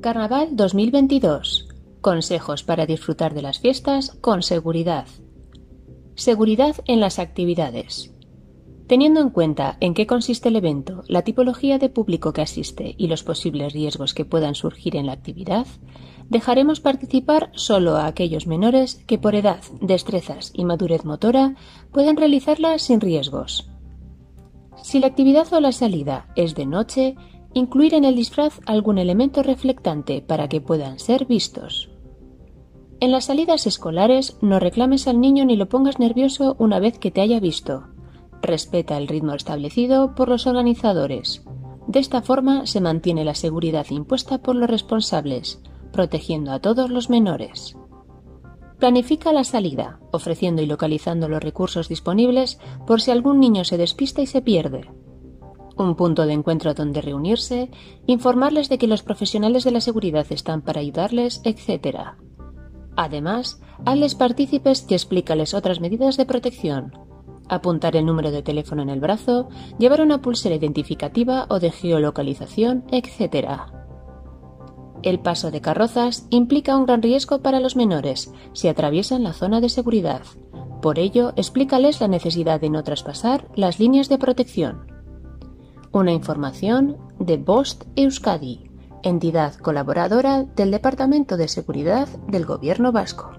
Carnaval 2022. Consejos para disfrutar de las fiestas con seguridad. Seguridad en las actividades. Teniendo en cuenta en qué consiste el evento, la tipología de público que asiste y los posibles riesgos que puedan surgir en la actividad, dejaremos participar solo a aquellos menores que por edad, destrezas y madurez motora puedan realizarla sin riesgos. Si la actividad o la salida es de noche, incluir en el disfraz algún elemento reflectante para que puedan ser vistos. En las salidas escolares no reclames al niño ni lo pongas nervioso una vez que te haya visto. Respeta el ritmo establecido por los organizadores. De esta forma se mantiene la seguridad impuesta por los responsables, protegiendo a todos los menores. Planifica la salida, ofreciendo y localizando los recursos disponibles por si algún niño se despista y se pierde. Un punto de encuentro donde reunirse, informarles de que los profesionales de la seguridad están para ayudarles, etc. Además, hazles partícipes y explícales otras medidas de protección, apuntar el número de teléfono en el brazo, llevar una pulsera identificativa o de geolocalización, etc. El paso de carrozas implica un gran riesgo para los menores si atraviesan la zona de seguridad. Por ello, explícales la necesidad de no traspasar las líneas de protección. Una información de Bost Euskadi, entidad colaboradora del Departamento de Seguridad del Gobierno Vasco.